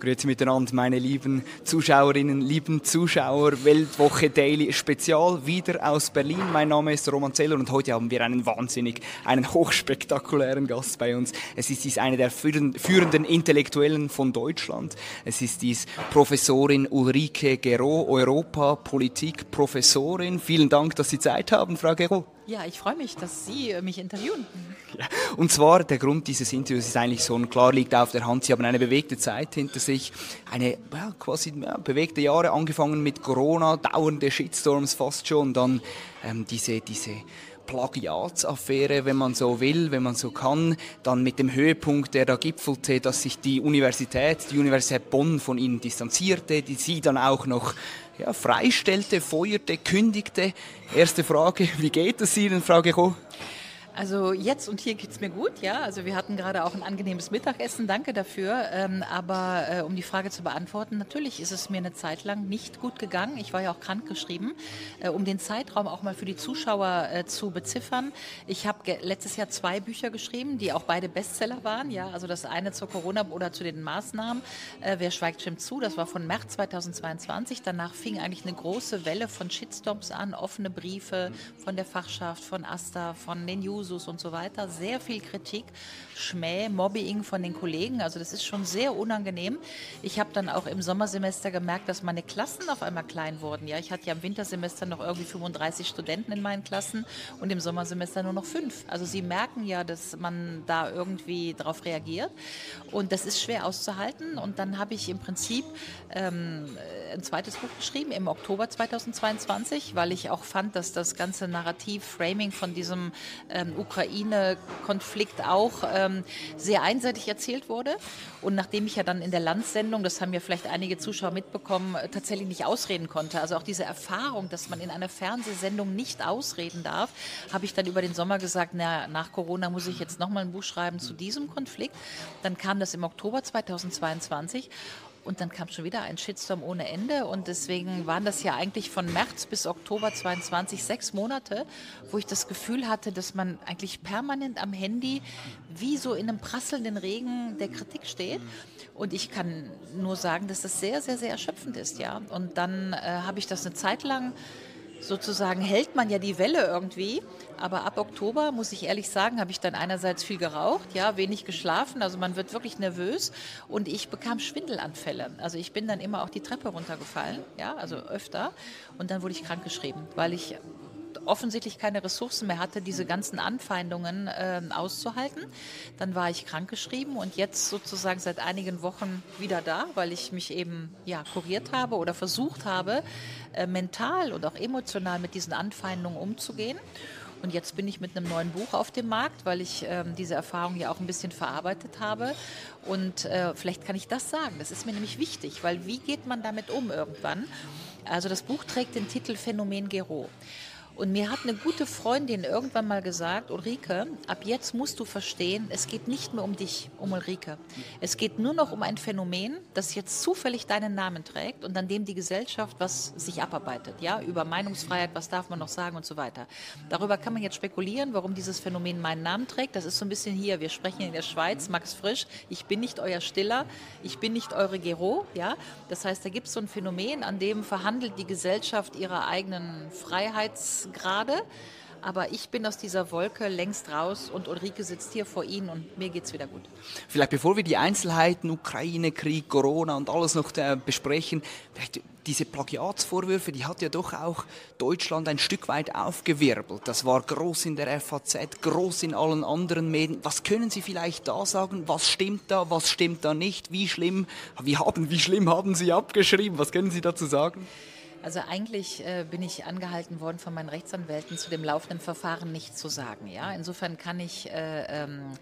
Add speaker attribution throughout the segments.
Speaker 1: Grüezi miteinander, meine lieben Zuschauerinnen, lieben Zuschauer. Weltwoche Daily Spezial wieder aus Berlin. Mein Name ist Roman Zeller und heute haben wir einen wahnsinnig, einen hochspektakulären Gast bei uns. Es ist dies eine der führenden Intellektuellen von Deutschland. Es ist dies Professorin Ulrike Gero, Europa Politik Professorin. Vielen Dank, dass Sie Zeit haben, Frau Gero.
Speaker 2: Ja, ich freue mich, dass Sie äh, mich interviewen.
Speaker 1: Ja. Und zwar, der Grund dieses Interviews ist eigentlich so, klar liegt auf der Hand, Sie haben eine bewegte Zeit hinter sich, eine ja, quasi ja, bewegte Jahre, angefangen mit Corona, dauernde Shitstorms fast schon, dann ähm, diese, diese Plagiatsaffäre, wenn man so will, wenn man so kann, dann mit dem Höhepunkt, der da gipfelte, dass sich die Universität, die Universität Bonn von ihnen distanzierte, die sie dann auch noch ja, freistellte, feuerte, kündigte. Erste Frage, wie geht es Ihnen, Frau Gecho?
Speaker 2: Also jetzt und hier geht es mir gut, ja. Also wir hatten gerade auch ein angenehmes Mittagessen, danke dafür. Ähm, aber äh, um die Frage zu beantworten, natürlich ist es mir eine Zeit lang nicht gut gegangen. Ich war ja auch krankgeschrieben. Äh, um den Zeitraum auch mal für die Zuschauer äh, zu beziffern. Ich habe letztes Jahr zwei Bücher geschrieben, die auch beide Bestseller waren. Ja, also das eine zur Corona oder zu den Maßnahmen. Äh, Wer schweigt, stimmt zu. Das war von März 2022. Danach fing eigentlich eine große Welle von Shitstorms an, offene Briefe von der Fachschaft, von Asta, von den News Jusos und so weiter. Sehr viel Kritik, Schmäh, Mobbing von den Kollegen. Also das ist schon sehr unangenehm. Ich habe dann auch im Sommersemester gemerkt, dass meine Klassen auf einmal klein wurden. Ja, ich hatte ja im Wintersemester noch irgendwie 35 Studenten in meinen Klassen und im Sommersemester nur noch fünf. Also sie merken ja, dass man da irgendwie darauf reagiert und das ist schwer auszuhalten. Und dann habe ich im Prinzip ähm, ein zweites Buch geschrieben im Oktober 2022, weil ich auch fand, dass das ganze Narrativ, Framing von diesem ähm, Ukraine-Konflikt auch ähm, sehr einseitig erzählt wurde. Und nachdem ich ja dann in der Landsendung, das haben ja vielleicht einige Zuschauer mitbekommen, tatsächlich nicht ausreden konnte, also auch diese Erfahrung, dass man in einer Fernsehsendung nicht ausreden darf, habe ich dann über den Sommer gesagt, na, nach Corona muss ich jetzt nochmal ein Buch schreiben zu diesem Konflikt. Dann kam das im Oktober 2022 und dann kam schon wieder ein Shitstorm ohne Ende. Und deswegen waren das ja eigentlich von März bis Oktober 22 sechs Monate, wo ich das Gefühl hatte, dass man eigentlich permanent am Handy wie so in einem prasselnden Regen der Kritik steht. Und ich kann nur sagen, dass das sehr, sehr, sehr erschöpfend ist, ja. Und dann äh, habe ich das eine Zeit lang sozusagen hält man ja die Welle irgendwie. Aber ab Oktober, muss ich ehrlich sagen, habe ich dann einerseits viel geraucht, ja, wenig geschlafen, also man wird wirklich nervös und ich bekam Schwindelanfälle. Also ich bin dann immer auch die Treppe runtergefallen, ja, also öfter und dann wurde ich krankgeschrieben, weil ich offensichtlich keine Ressourcen mehr hatte, diese ganzen Anfeindungen äh, auszuhalten. Dann war ich krankgeschrieben und jetzt sozusagen seit einigen Wochen wieder da, weil ich mich eben ja, kuriert habe oder versucht habe, äh, mental und auch emotional mit diesen Anfeindungen umzugehen. Und jetzt bin ich mit einem neuen Buch auf dem Markt, weil ich ähm, diese Erfahrung ja auch ein bisschen verarbeitet habe. Und äh, vielleicht kann ich das sagen. Das ist mir nämlich wichtig, weil wie geht man damit um irgendwann? Also das Buch trägt den Titel Phänomen Gero. Und mir hat eine gute Freundin irgendwann mal gesagt, Ulrike, ab jetzt musst du verstehen, es geht nicht mehr um dich, um Ulrike. Es geht nur noch um ein Phänomen, das jetzt zufällig deinen Namen trägt und an dem die Gesellschaft was sich abarbeitet, ja, über Meinungsfreiheit, was darf man noch sagen und so weiter. Darüber kann man jetzt spekulieren, warum dieses Phänomen meinen Namen trägt. Das ist so ein bisschen hier, wir sprechen in der Schweiz, Max Frisch, ich bin nicht euer Stiller, ich bin nicht eure Gero, ja. Das heißt, da gibt es so ein Phänomen, an dem verhandelt die Gesellschaft ihre eigenen Freiheits gerade. Aber ich bin aus dieser Wolke längst raus und Ulrike sitzt hier vor Ihnen und mir geht es wieder gut.
Speaker 1: Vielleicht bevor wir die Einzelheiten, Ukraine, Krieg, Corona und alles noch äh, besprechen, vielleicht diese Plagiatsvorwürfe, die hat ja doch auch Deutschland ein Stück weit aufgewirbelt. Das war groß in der FAZ, groß in allen anderen Medien. Was können Sie vielleicht da sagen? Was stimmt da? Was stimmt da nicht? Wie schlimm? Wie haben, wie schlimm haben Sie abgeschrieben? Was können Sie dazu sagen?
Speaker 2: Also eigentlich äh, bin ich angehalten worden von meinen Rechtsanwälten, zu dem laufenden Verfahren nichts zu sagen. Ja? Insofern kann ich äh, ähm,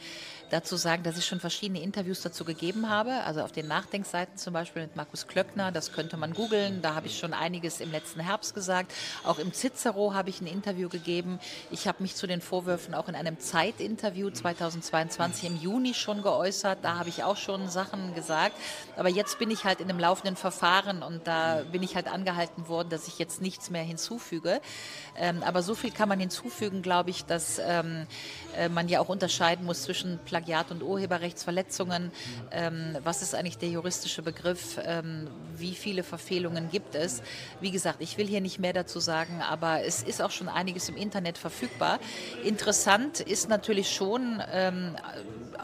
Speaker 2: dazu sagen, dass ich schon verschiedene Interviews dazu gegeben habe. Also auf den Nachdenkseiten zum Beispiel mit Markus Klöckner, das könnte man googeln. Da habe ich schon einiges im letzten Herbst gesagt. Auch im Cicero habe ich ein Interview gegeben. Ich habe mich zu den Vorwürfen auch in einem Zeitinterview 2022 im Juni schon geäußert. Da habe ich auch schon Sachen gesagt. Aber jetzt bin ich halt in einem laufenden Verfahren und da bin ich halt angehalten worden, dass ich jetzt nichts mehr hinzufüge. Ähm, aber so viel kann man hinzufügen, glaube ich, dass ähm, äh, man ja auch unterscheiden muss zwischen Plagiat und Urheberrechtsverletzungen. Ähm, was ist eigentlich der juristische Begriff? Ähm, wie viele Verfehlungen gibt es? Wie gesagt, ich will hier nicht mehr dazu sagen, aber es ist auch schon einiges im Internet verfügbar. Interessant ist natürlich schon ähm,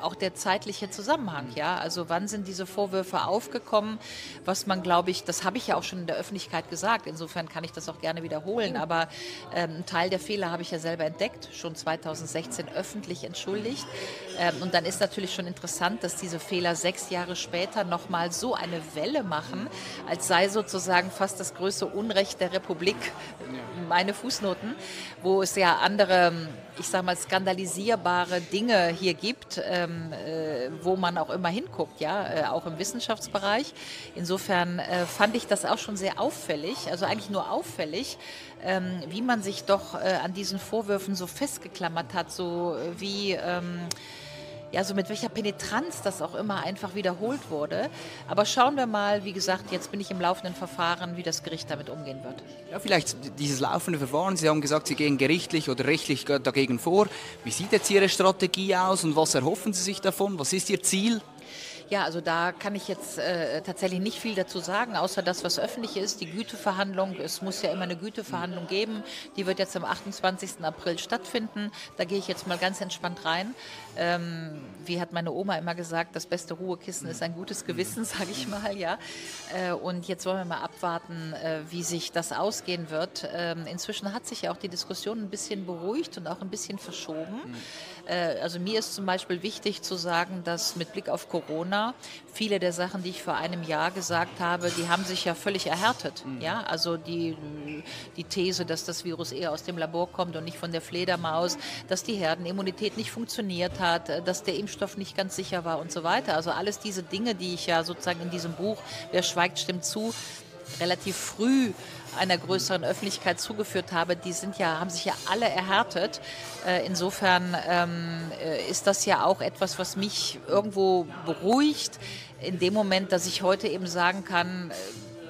Speaker 2: auch der zeitliche Zusammenhang. Ja? Also wann sind diese Vorwürfe aufgekommen? Was man, glaube ich, das habe ich ja auch schon in der Öffentlichkeit gesagt. Insofern kann ich das auch gerne wiederholen. Aber ähm, ein Teil der Fehler habe ich ja selber entdeckt, schon 2016 öffentlich entschuldigt. Ähm, und dann ist natürlich schon interessant, dass diese Fehler sechs Jahre später nochmal so eine Welle machen, als sei sozusagen fast das größte Unrecht der Republik meine Fußnoten, wo es ja andere ich sage mal, skandalisierbare Dinge hier gibt, ähm, äh, wo man auch immer hinguckt, ja, äh, auch im Wissenschaftsbereich. Insofern äh, fand ich das auch schon sehr auffällig, also eigentlich nur auffällig, ähm, wie man sich doch äh, an diesen Vorwürfen so festgeklammert hat, so äh, wie ähm, ja, so mit welcher Penetranz das auch immer einfach wiederholt wurde. Aber schauen wir mal, wie gesagt, jetzt bin ich im laufenden Verfahren, wie das Gericht damit umgehen wird.
Speaker 1: Ja, vielleicht dieses laufende Verfahren. Sie haben gesagt, Sie gehen gerichtlich oder rechtlich dagegen vor. Wie sieht jetzt Ihre Strategie aus und was erhoffen Sie sich davon? Was ist Ihr Ziel?
Speaker 2: Ja, also da kann ich jetzt äh, tatsächlich nicht viel dazu sagen, außer das, was öffentlich ist. Die Güteverhandlung, es muss ja immer eine Güteverhandlung geben. Die wird jetzt am 28. April stattfinden. Da gehe ich jetzt mal ganz entspannt rein. Ähm, wie hat meine Oma immer gesagt, das beste Ruhekissen ist ein gutes Gewissen, sage ich mal, ja. Äh, und jetzt wollen wir mal abwarten, äh, wie sich das ausgehen wird. Ähm, inzwischen hat sich ja auch die Diskussion ein bisschen beruhigt und auch ein bisschen verschoben. Mhm. Äh, also mir ist zum Beispiel wichtig zu sagen, dass mit Blick auf Corona viele der Sachen, die ich vor einem Jahr gesagt habe, die haben sich ja völlig erhärtet. Mhm. Ja, also die, die These, dass das Virus eher aus dem Labor kommt und nicht von der Fledermaus, dass die Herdenimmunität nicht funktioniert hat, dass der Impfstoff nicht ganz sicher war und so weiter. Also alles diese Dinge, die ich ja sozusagen in diesem Buch, wer schweigt, stimmt zu, relativ früh einer größeren Öffentlichkeit zugeführt habe, die sind ja, haben sich ja alle erhärtet. Äh, insofern ähm, äh, ist das ja auch etwas, was mich irgendwo beruhigt, in dem Moment, dass ich heute eben sagen kann, äh,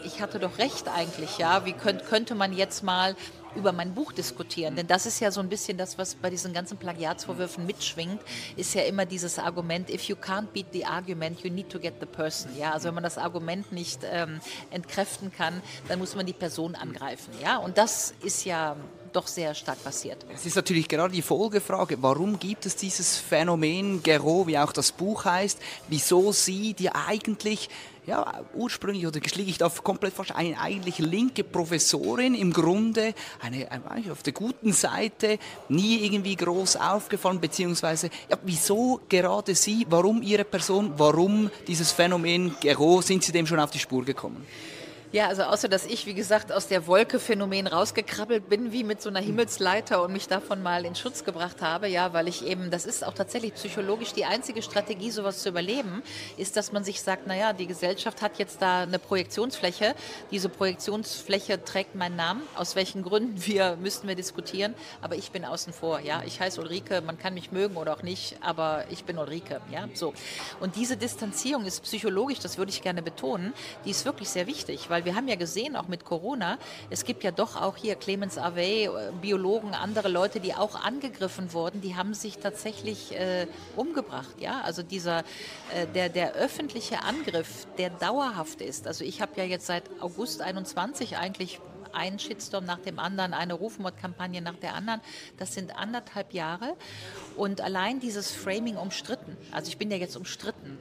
Speaker 2: ich hatte doch recht eigentlich, ja. Wie könnt, könnte man jetzt mal über mein Buch diskutieren. Denn das ist ja so ein bisschen das, was bei diesen ganzen Plagiatsvorwürfen mitschwingt, ist ja immer dieses Argument, if you can't beat the argument, you need to get the person. Ja, also wenn man das Argument nicht ähm, entkräften kann, dann muss man die Person angreifen. Ja, und das ist ja doch sehr stark passiert.
Speaker 1: Es ist natürlich gerade die Folgefrage, warum gibt es dieses Phänomen Gero, wie auch das Buch heißt, wieso Sie, die eigentlich ja, ursprünglich oder geschlicht auf komplett fast eine eigentlich linke Professorin, im Grunde eine, eine auf der guten Seite, nie irgendwie groß aufgefallen, beziehungsweise ja, wieso gerade Sie, warum Ihre Person, warum dieses Phänomen Gero, sind Sie dem schon auf die Spur gekommen?
Speaker 2: Ja, also außer dass ich, wie gesagt, aus der Wolke-Phänomen rausgekrabbelt bin, wie mit so einer Himmelsleiter und mich davon mal in Schutz gebracht habe, ja, weil ich eben, das ist auch tatsächlich psychologisch die einzige Strategie, sowas zu überleben, ist, dass man sich sagt, naja, die Gesellschaft hat jetzt da eine Projektionsfläche, diese Projektionsfläche trägt meinen Namen, aus welchen Gründen? Wir, müssten wir diskutieren, aber ich bin außen vor, ja, ich heiße Ulrike, man kann mich mögen oder auch nicht, aber ich bin Ulrike, ja, so. Und diese Distanzierung ist psychologisch, das würde ich gerne betonen, die ist wirklich sehr wichtig, weil wir haben ja gesehen, auch mit Corona, es gibt ja doch auch hier Clemens Avey, äh, Biologen, andere Leute, die auch angegriffen wurden, die haben sich tatsächlich äh, umgebracht. Ja? Also dieser, äh, der, der öffentliche Angriff, der dauerhaft ist. Also ich habe ja jetzt seit August 21 eigentlich einen Shitstorm nach dem anderen, eine Rufmordkampagne nach der anderen. Das sind anderthalb Jahre. Und allein dieses Framing umstritten, also ich bin ja jetzt umstritten,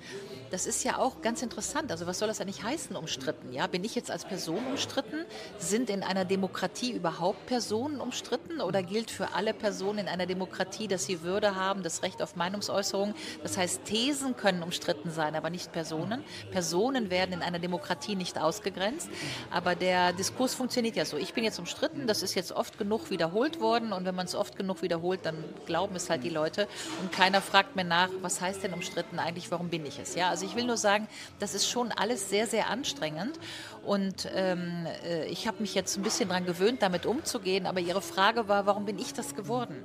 Speaker 2: das ist ja auch ganz interessant. Also was soll das eigentlich heißen, umstritten? Ja, bin ich jetzt als Person umstritten? Sind in einer Demokratie überhaupt Personen umstritten? Oder gilt für alle Personen in einer Demokratie, dass sie Würde haben, das Recht auf Meinungsäußerung? Das heißt, Thesen können umstritten sein, aber nicht Personen. Personen werden in einer Demokratie nicht ausgegrenzt. Aber der Diskurs funktioniert ja so. Ich bin jetzt umstritten, das ist jetzt oft genug wiederholt worden. Und wenn man es oft genug wiederholt, dann glauben es halt die Leute. Und keiner fragt mir nach, was heißt denn umstritten eigentlich, warum bin ich es? Ja, also ich will nur sagen, das ist schon alles sehr, sehr anstrengend. Und ähm, äh, ich habe mich jetzt ein bisschen daran gewöhnt, damit umzugehen. Aber Ihre Frage war, warum bin ich das geworden?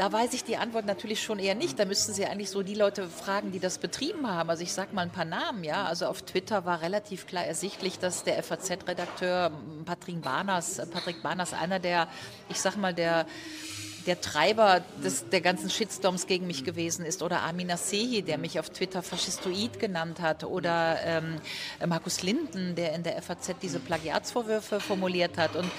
Speaker 2: Da weiß ich die Antwort natürlich schon eher nicht. Da müssten Sie eigentlich so die Leute fragen, die das betrieben haben. Also ich sage mal ein paar Namen. Ja, also auf Twitter war relativ klar ersichtlich, dass der FAZ-Redakteur Patrick Barners, Patrick Barners, einer der, ich sag mal der der Treiber des, der ganzen Shitstorms gegen mich gewesen ist. Oder Amina Sehi, der mich auf Twitter Faschistoid genannt hat. Oder ähm, Markus Linden, der in der FAZ diese Plagiatsvorwürfe formuliert hat. Und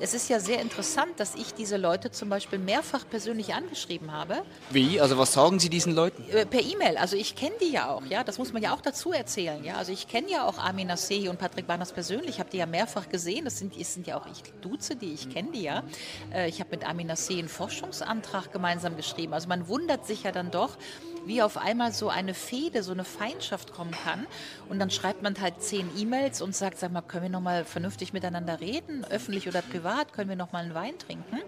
Speaker 2: es ist ja sehr interessant, dass ich diese Leute zum Beispiel mehrfach persönlich angeschrieben habe.
Speaker 1: Wie? Also was sagen Sie diesen Leuten?
Speaker 2: Äh, per E-Mail. Also ich kenne die ja auch. Ja, das muss man ja auch dazu erzählen. Ja, also ich kenne ja auch Amina Sehi und Patrick Barners persönlich. Ich habe die ja mehrfach gesehen. Das sind, das sind ja auch ich duze die, ich kenne die ja. Äh, ich habe mit Amina Sehi einen Forschungsantrag gemeinsam geschrieben. Also man wundert sich ja dann doch, wie auf einmal so eine Fehde, so eine Feindschaft kommen kann. Und dann schreibt man halt zehn E-Mails und sagt, sag mal, können wir noch mal vernünftig miteinander reden, öffentlich oder privat, können wir noch mal einen Wein trinken?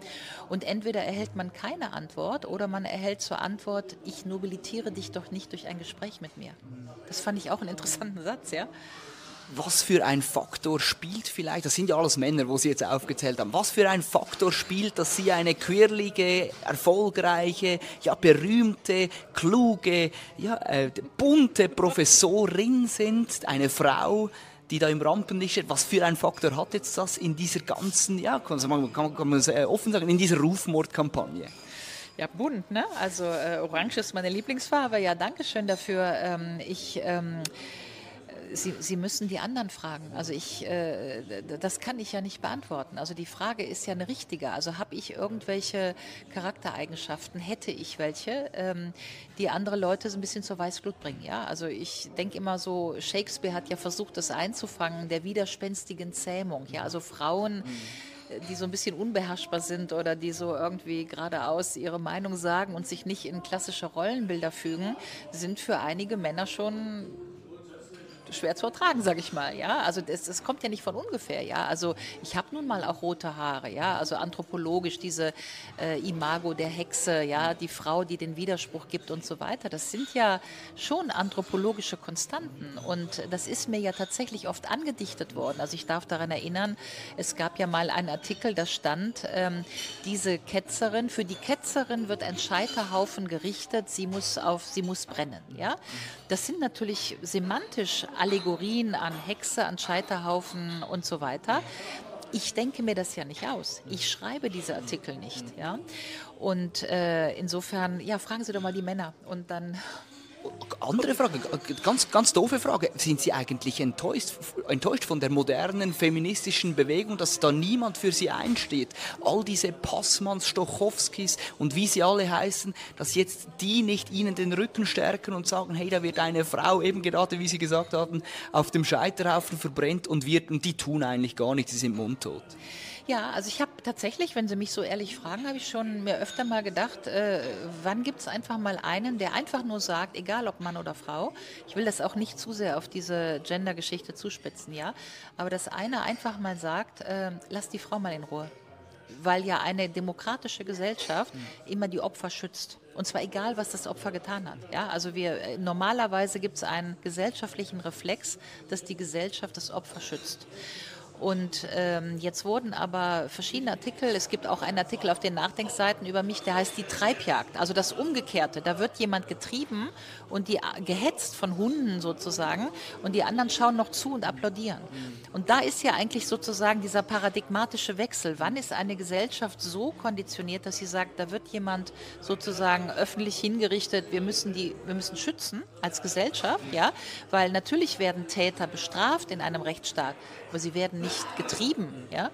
Speaker 2: Und entweder erhält man keine Antwort oder man erhält zur Antwort, ich nobilitiere dich doch nicht durch ein Gespräch mit mir. Das fand ich auch einen interessanten Satz, ja
Speaker 1: was für ein Faktor spielt vielleicht, das sind ja alles Männer, wo Sie jetzt aufgezählt haben, was für ein Faktor spielt, dass Sie eine quirlige, erfolgreiche, ja berühmte, kluge, ja äh, bunte Professorin sind, eine Frau, die da im Rampenlicht steht. Was für ein Faktor hat jetzt das in dieser ganzen, ja, kann man, kann, man offen sagen, in dieser Rufmordkampagne?
Speaker 2: Ja, bunt, ne? Also äh, Orange ist meine Lieblingsfarbe. Ja, danke schön dafür. Ähm, ich ähm, Sie, Sie müssen die anderen fragen. Also ich, äh, das kann ich ja nicht beantworten. Also die Frage ist ja eine richtige. Also habe ich irgendwelche Charaktereigenschaften, hätte ich welche, ähm, die andere Leute so ein bisschen zur Weißglut bringen. Ja, also ich denke immer so, Shakespeare hat ja versucht, das einzufangen, der widerspenstigen Zähmung. Ja, also Frauen. Mhm die so ein bisschen unbeherrschbar sind oder die so irgendwie geradeaus ihre Meinung sagen und sich nicht in klassische Rollenbilder fügen, sind für einige Männer schon schwer zu ertragen, sage ich mal. Ja, also das, das, kommt ja nicht von ungefähr. Ja, also ich habe nun mal auch rote Haare. Ja, also anthropologisch diese äh, Imago der Hexe, ja, die Frau, die den Widerspruch gibt und so weiter. Das sind ja schon anthropologische Konstanten und das ist mir ja tatsächlich oft angedichtet worden. Also ich darf daran erinnern, es gab ja mal einen Artikel, da stand, ähm, diese Ketzerin, für die Ketzerin wird ein Scheiterhaufen gerichtet, sie muss auf, sie muss brennen. Ja, das sind natürlich semantisch Allegorien an Hexe, an Scheiterhaufen und so weiter. Ich denke mir das ja nicht aus. Ich schreibe diese Artikel nicht. Ja? Und äh, insofern, ja, fragen Sie doch mal die Männer und dann
Speaker 1: andere Frage, ganz, ganz doofe Frage. Sind Sie eigentlich enttäuscht, enttäuscht von der modernen feministischen Bewegung, dass da niemand für Sie einsteht? All diese Passmanns, Stochowskis und wie sie alle heißen, dass jetzt die nicht Ihnen den Rücken stärken und sagen, hey, da wird eine Frau, eben gerade wie Sie gesagt haben, auf dem Scheiterhaufen verbrennt und, wird, und die tun eigentlich gar nichts, die sind mundtot.
Speaker 2: Ja, also ich habe tatsächlich, wenn Sie mich so ehrlich fragen, habe ich schon mir öfter mal gedacht, äh, wann gibt es einfach mal einen, der einfach nur sagt, egal ob Mann oder Frau, ich will das auch nicht zu sehr auf diese Gender-Geschichte zuspitzen, ja, aber dass einer einfach mal sagt, äh, lass die Frau mal in Ruhe. Weil ja eine demokratische Gesellschaft mhm. immer die Opfer schützt. Und zwar egal, was das Opfer getan hat. Ja, also wir, äh, normalerweise gibt es einen gesellschaftlichen Reflex, dass die Gesellschaft das Opfer schützt. Und ähm, jetzt wurden aber verschiedene Artikel, es gibt auch einen Artikel auf den Nachdenkseiten über mich, der heißt die Treibjagd, also das Umgekehrte. Da wird jemand getrieben und die äh, gehetzt von Hunden sozusagen und die anderen schauen noch zu und applaudieren. Und da ist ja eigentlich sozusagen dieser paradigmatische Wechsel. Wann ist eine Gesellschaft so konditioniert, dass sie sagt, da wird jemand sozusagen öffentlich hingerichtet, wir müssen die, wir müssen schützen als Gesellschaft, ja, weil natürlich werden Täter bestraft in einem Rechtsstaat aber sie werden nicht getrieben. Ja?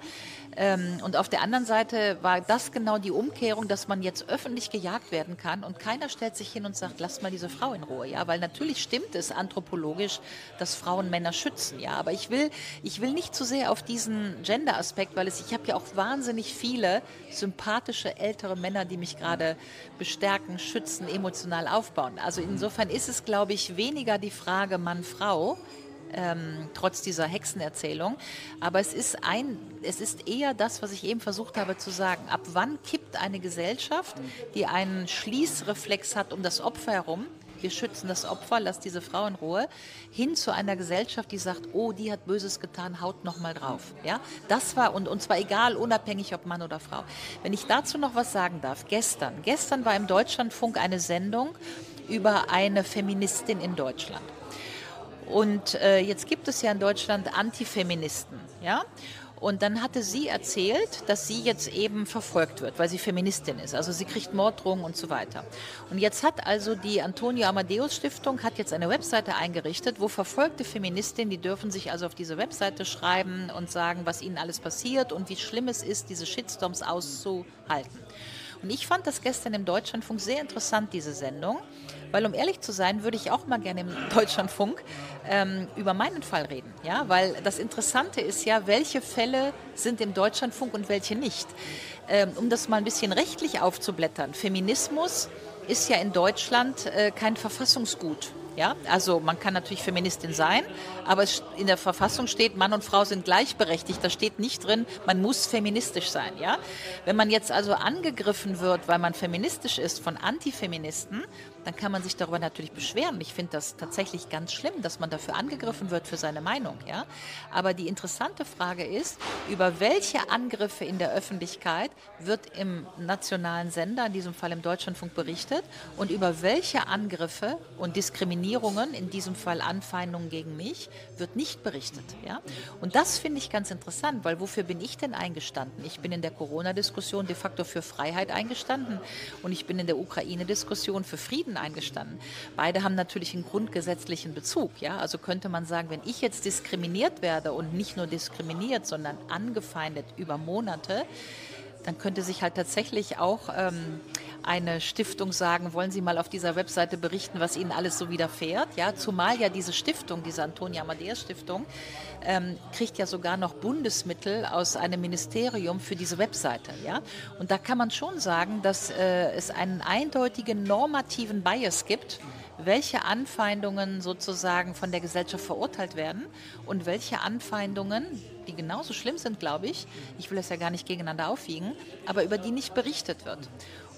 Speaker 2: Ähm, und auf der anderen Seite war das genau die Umkehrung, dass man jetzt öffentlich gejagt werden kann und keiner stellt sich hin und sagt, lasst mal diese Frau in Ruhe, ja, weil natürlich stimmt es anthropologisch, dass Frauen Männer schützen, ja, aber ich will, ich will nicht zu sehr auf diesen Gender-Aspekt, weil es, ich habe ja auch wahnsinnig viele sympathische ältere Männer, die mich gerade bestärken, schützen, emotional aufbauen. Also insofern ist es, glaube ich, weniger die Frage Mann-Frau, ähm, trotz dieser Hexenerzählung. Aber es ist, ein, es ist eher das, was ich eben versucht habe zu sagen. Ab wann kippt eine Gesellschaft, die einen Schließreflex hat um das Opfer herum, wir schützen das Opfer, lass diese Frau in Ruhe, hin zu einer Gesellschaft, die sagt, oh, die hat Böses getan, haut noch mal drauf. Ja, das war und, und zwar egal, unabhängig ob Mann oder Frau. Wenn ich dazu noch was sagen darf, gestern, gestern war im Deutschlandfunk eine Sendung über eine Feministin in Deutschland. Und äh, jetzt gibt es ja in Deutschland Antifeministen, ja. Und dann hatte sie erzählt, dass sie jetzt eben verfolgt wird, weil sie Feministin ist. Also sie kriegt Morddrohungen und so weiter. Und jetzt hat also die Antonio Amadeus Stiftung hat jetzt eine Webseite eingerichtet, wo verfolgte Feministinnen, die dürfen sich also auf diese Webseite schreiben und sagen, was ihnen alles passiert und wie schlimm es ist, diese Shitstorms auszuhalten. Und ich fand das gestern im Deutschlandfunk sehr interessant, diese Sendung, weil um ehrlich zu sein, würde ich auch mal gerne im Deutschlandfunk ähm, über meinen Fall reden. Ja? Weil das Interessante ist ja, welche Fälle sind im Deutschlandfunk und welche nicht. Ähm, um das mal ein bisschen rechtlich aufzublättern. Feminismus ist ja in Deutschland äh, kein Verfassungsgut. Ja, also man kann natürlich Feministin sein, aber in der Verfassung steht, Mann und Frau sind gleichberechtigt. Da steht nicht drin, man muss feministisch sein. Ja, wenn man jetzt also angegriffen wird, weil man feministisch ist von Antifeministen, dann kann man sich darüber natürlich beschweren. Ich finde das tatsächlich ganz schlimm, dass man dafür angegriffen wird für seine Meinung. Ja? Aber die interessante Frage ist, über welche Angriffe in der Öffentlichkeit wird im nationalen Sender, in diesem Fall im Deutschlandfunk, berichtet und über welche Angriffe und Diskriminierungen, in diesem Fall Anfeindungen gegen mich, wird nicht berichtet. Ja? Und das finde ich ganz interessant, weil wofür bin ich denn eingestanden? Ich bin in der Corona-Diskussion de facto für Freiheit eingestanden und ich bin in der Ukraine-Diskussion für Frieden Frieden eingestanden. Beide haben natürlich einen grundgesetzlichen Bezug. Ja? Also könnte man sagen, wenn ich jetzt diskriminiert werde und nicht nur diskriminiert, sondern angefeindet über Monate, dann könnte sich halt tatsächlich auch ähm, eine Stiftung sagen, wollen Sie mal auf dieser Webseite berichten, was Ihnen alles so widerfährt. Ja, zumal ja diese Stiftung, diese Antonia Amadeus Stiftung, ähm, kriegt ja sogar noch Bundesmittel aus einem Ministerium für diese Webseite. Ja? Und da kann man schon sagen, dass äh, es einen eindeutigen normativen Bias gibt, welche Anfeindungen sozusagen von der Gesellschaft verurteilt werden und welche Anfeindungen, die genauso schlimm sind, glaube ich, ich will das ja gar nicht gegeneinander aufwiegen, aber über die nicht berichtet wird.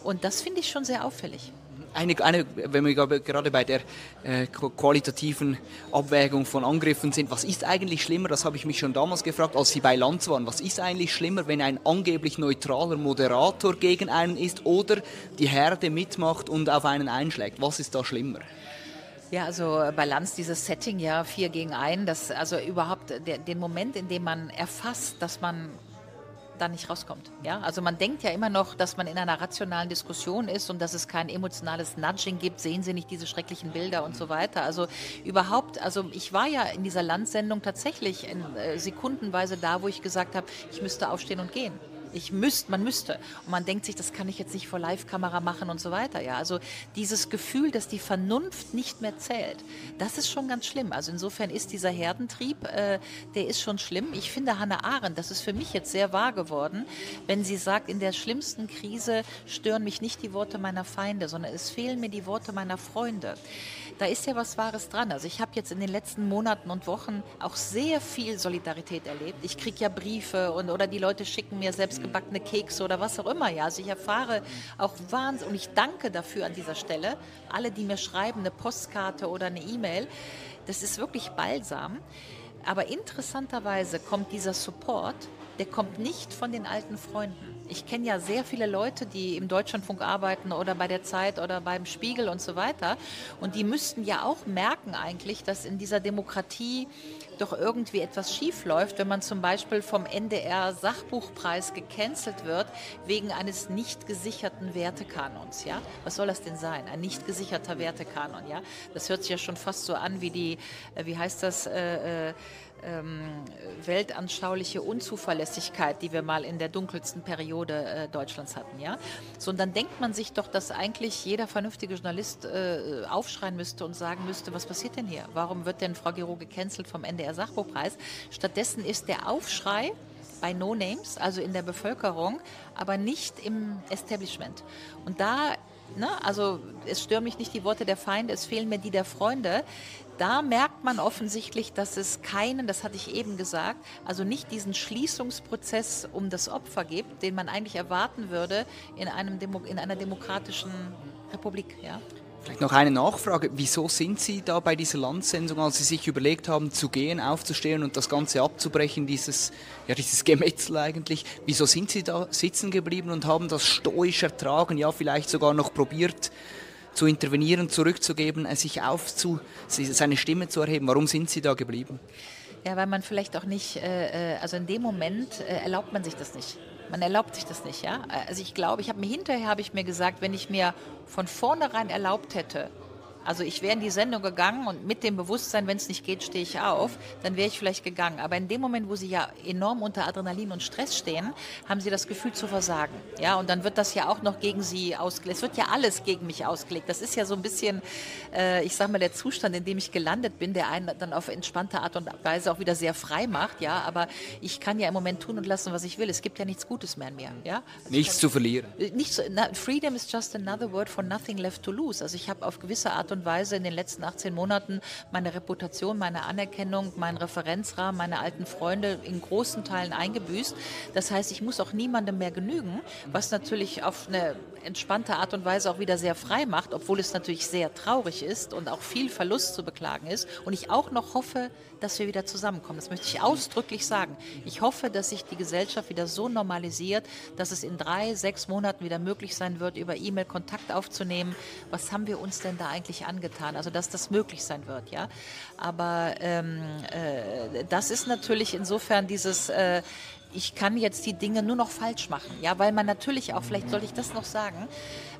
Speaker 2: Und das finde ich schon sehr auffällig.
Speaker 1: Eine, eine, wenn wir gerade bei der äh, qualitativen Abwägung von Angriffen sind, was ist eigentlich schlimmer, das habe ich mich schon damals gefragt, als Sie bei Lanz waren, was ist eigentlich schlimmer, wenn ein angeblich neutraler Moderator gegen einen ist oder die Herde mitmacht und auf einen einschlägt? Was ist da schlimmer?
Speaker 2: Ja, also bei Lanz dieses Setting, ja, vier gegen ein, das, also überhaupt der, den Moment, in dem man erfasst, dass man da nicht rauskommt. Ja? Also man denkt ja immer noch, dass man in einer rationalen Diskussion ist und dass es kein emotionales Nudging gibt, sehen Sie nicht diese schrecklichen Bilder und so weiter. Also überhaupt, also ich war ja in dieser Landsendung tatsächlich in, äh, sekundenweise da, wo ich gesagt habe, ich müsste aufstehen und gehen ich müsste, man müsste. Und man denkt sich, das kann ich jetzt nicht vor Live-Kamera machen und so weiter. Ja, also dieses Gefühl, dass die Vernunft nicht mehr zählt, das ist schon ganz schlimm. Also insofern ist dieser Herdentrieb, äh, der ist schon schlimm. Ich finde Hannah Arendt, das ist für mich jetzt sehr wahr geworden, wenn sie sagt, in der schlimmsten Krise stören mich nicht die Worte meiner Feinde, sondern es fehlen mir die Worte meiner Freunde da ist ja was Wahres dran. Also ich habe jetzt in den letzten Monaten und Wochen auch sehr viel Solidarität erlebt. Ich kriege ja Briefe und oder die Leute schicken mir selbstgebackene Kekse oder was auch immer. Ja, also ich erfahre auch Wahnsinn und ich danke dafür an dieser Stelle. Alle, die mir schreiben, eine Postkarte oder eine E-Mail, das ist wirklich balsam. Aber interessanterweise kommt dieser Support, der kommt nicht von den alten Freunden ich kenne ja sehr viele Leute, die im Deutschlandfunk arbeiten oder bei der Zeit oder beim Spiegel und so weiter. Und die müssten ja auch merken eigentlich, dass in dieser Demokratie doch irgendwie etwas schief läuft, wenn man zum Beispiel vom NDR Sachbuchpreis gecancelt wird wegen eines nicht gesicherten Wertekanons. Ja? Was soll das denn sein? Ein nicht gesicherter Wertekanon. Ja? Das hört sich ja schon fast so an wie die, äh, wie heißt das? Äh, äh, ähm, weltanschauliche Unzuverlässigkeit, die wir mal in der dunkelsten Periode äh, Deutschlands hatten. Ja? So, und dann denkt man sich doch, dass eigentlich jeder vernünftige Journalist äh, aufschreien müsste und sagen müsste, was passiert denn hier? Warum wird denn Frau Giro gecancelt vom NDR Sachbuchpreis? Stattdessen ist der Aufschrei bei No Names, also in der Bevölkerung, aber nicht im Establishment. Und da Ne? Also es stören mich nicht die Worte der Feinde, es fehlen mir die der Freunde da merkt man offensichtlich, dass es keinen, das hatte ich eben gesagt, also nicht diesen Schließungsprozess um das Opfer gibt, den man eigentlich erwarten würde in, einem Demo, in einer demokratischen Republik. Ja?
Speaker 1: Vielleicht noch eine Nachfrage. Wieso sind Sie da bei dieser Landsendung, als Sie sich überlegt haben, zu gehen, aufzustehen und das Ganze abzubrechen, dieses, ja, dieses Gemetzel eigentlich? Wieso sind Sie da sitzen geblieben und haben das stoisch ertragen, ja, vielleicht sogar noch probiert, zu intervenieren, zurückzugeben, äh, sich aufzu, seine Stimme zu erheben. Warum sind Sie da geblieben?
Speaker 2: Ja, weil man vielleicht auch nicht, äh, äh, also in dem Moment erlaubt man sich das nicht. Man erlaubt sich das nicht, ja. Also ich glaube, ich habe mir hinterher habe ich mir gesagt, wenn ich mir von vornherein erlaubt hätte, also ich wäre in die Sendung gegangen und mit dem Bewusstsein, wenn es nicht geht, stehe ich auf, dann wäre ich vielleicht gegangen. Aber in dem Moment, wo sie ja enorm unter Adrenalin und Stress stehen, haben sie das Gefühl zu versagen. Ja, und dann wird das ja auch noch gegen sie ausgelegt. Es wird ja alles gegen mich ausgelegt. Das ist ja so ein bisschen, äh, ich sage mal, der Zustand, in dem ich gelandet bin, der einen dann auf entspannte Art und Weise auch wieder sehr frei macht. Ja, aber ich kann ja im Moment tun und lassen, was ich will. Es gibt ja nichts Gutes mehr in mir. Ja?
Speaker 1: Also nichts zu verlieren.
Speaker 2: Äh, nichts, na, freedom is just another word for nothing left to lose. Also ich habe auf gewisse Art und und Weise in den letzten 18 Monaten meine Reputation, meine Anerkennung, meinen Referenzrahmen, meine alten Freunde in großen Teilen eingebüßt. Das heißt, ich muss auch niemandem mehr genügen, was natürlich auf eine entspannte Art und Weise auch wieder sehr frei macht, obwohl es natürlich sehr traurig ist und auch viel Verlust zu beklagen ist. Und ich auch noch hoffe, dass wir wieder zusammenkommen. Das möchte ich ausdrücklich sagen. Ich hoffe, dass sich die Gesellschaft wieder so normalisiert, dass es in drei, sechs Monaten wieder möglich sein wird, über E-Mail Kontakt aufzunehmen. Was haben wir uns denn da eigentlich angetan? Also, dass das möglich sein wird, ja. Aber ähm, äh, das ist natürlich insofern dieses äh, ich kann jetzt die Dinge nur noch falsch machen. Ja, weil man natürlich auch, vielleicht soll ich das noch sagen,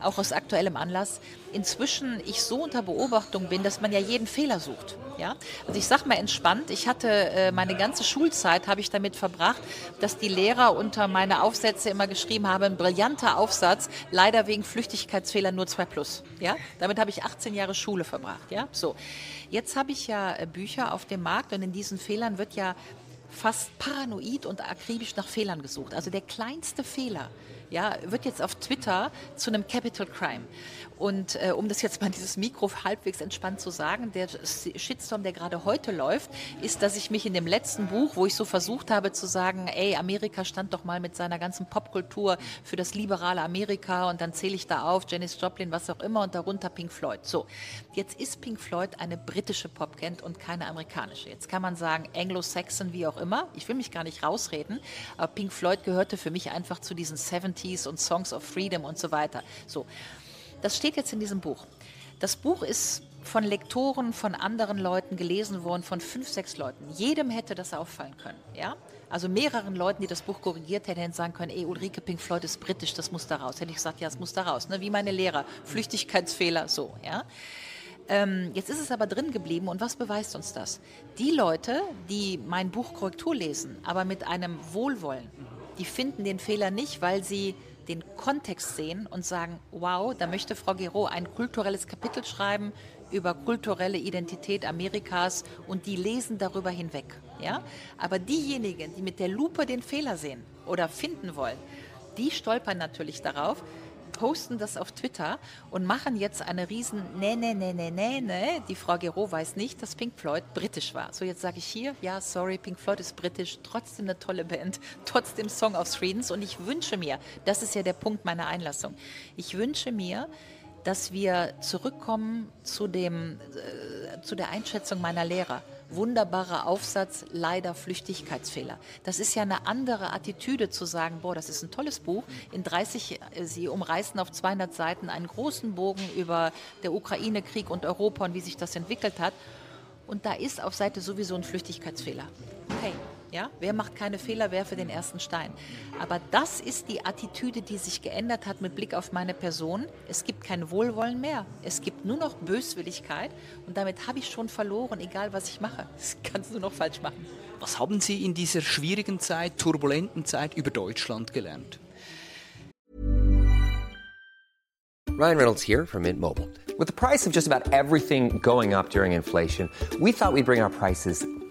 Speaker 2: auch aus aktuellem Anlass, inzwischen ich so unter Beobachtung bin, dass man ja jeden Fehler sucht. Ja, also ich sage mal entspannt, ich hatte äh, meine ganze Schulzeit habe ich damit verbracht, dass die Lehrer unter meine Aufsätze immer geschrieben haben, ein brillanter Aufsatz, leider wegen Flüchtigkeitsfehler nur 2 plus. Ja, damit habe ich 18 Jahre Schule verbracht. Ja, so. Jetzt habe ich ja äh, Bücher auf dem Markt und in diesen Fehlern wird ja fast paranoid und akribisch nach Fehlern gesucht. Also der kleinste Fehler ja, wird jetzt auf Twitter zu einem Capital Crime. Und äh, um das jetzt mal dieses Mikro halbwegs entspannt zu sagen, der Shitstorm, der gerade heute läuft, ist, dass ich mich in dem letzten Buch, wo ich so versucht habe zu sagen, ey, Amerika stand doch mal mit seiner ganzen Popkultur für das liberale Amerika und dann zähle ich da auf, Janis Joplin, was auch immer und darunter Pink Floyd. So, jetzt ist Pink Floyd eine britische Popband und keine amerikanische. Jetzt kann man sagen, Anglo-Saxon, wie auch immer. Ich will mich gar nicht rausreden, aber Pink Floyd gehörte für mich einfach zu diesen 70s und Songs of Freedom und so weiter. So. Das steht jetzt in diesem Buch. Das Buch ist von Lektoren, von anderen Leuten gelesen worden, von fünf, sechs Leuten. Jedem hätte das auffallen können. Ja? Also mehreren Leuten, die das Buch korrigiert hätten, hätten sagen können, ey, Ulrike Pink Floyd ist britisch, das muss da raus. Hätte ich gesagt, ja, es muss da raus. Ne? Wie meine Lehrer, Flüchtigkeitsfehler, so. Ja? Ähm, jetzt ist es aber drin geblieben und was beweist uns das? Die Leute, die mein Buch Korrektur lesen, aber mit einem Wohlwollen, die finden den Fehler nicht, weil sie den Kontext sehen und sagen, wow, da möchte Frau Gero ein kulturelles Kapitel schreiben über kulturelle Identität Amerikas und die lesen darüber hinweg. Ja? Aber diejenigen, die mit der Lupe den Fehler sehen oder finden wollen, die stolpern natürlich darauf, posten das auf Twitter und machen jetzt eine riesen Nee, nee, nee, nee, nee, nee. Die Frau Gero weiß nicht, dass Pink Floyd britisch war. So, jetzt sage ich hier, ja, sorry, Pink Floyd ist britisch, trotzdem eine tolle Band, trotzdem Song of Friedens und ich wünsche mir, das ist ja der Punkt meiner Einlassung, ich wünsche mir, dass wir zurückkommen zu, dem, äh, zu der Einschätzung meiner Lehrer wunderbarer Aufsatz, leider Flüchtigkeitsfehler. Das ist ja eine andere Attitüde zu sagen, boah, das ist ein tolles Buch. In 30, äh, Sie umreißen auf 200 Seiten einen großen Bogen über der Ukraine-Krieg und Europa und wie sich das entwickelt hat. Und da ist auf Seite sowieso ein Flüchtigkeitsfehler. Okay, ja? Wer macht keine Fehler, werfe den ersten Stein. Aber das ist die Attitüde, die sich geändert hat mit Blick auf meine Person. Es gibt kein Wohlwollen mehr. Es gibt nur noch Böswilligkeit. Und damit habe ich schon verloren, egal was ich mache. Das kannst du noch falsch machen.
Speaker 1: Was haben Sie in dieser schwierigen Zeit, turbulenten Zeit über Deutschland gelernt?
Speaker 3: Ryan Reynolds here from Mint Mobile. With the price of just about everything going up during inflation, we thought we'd bring our prices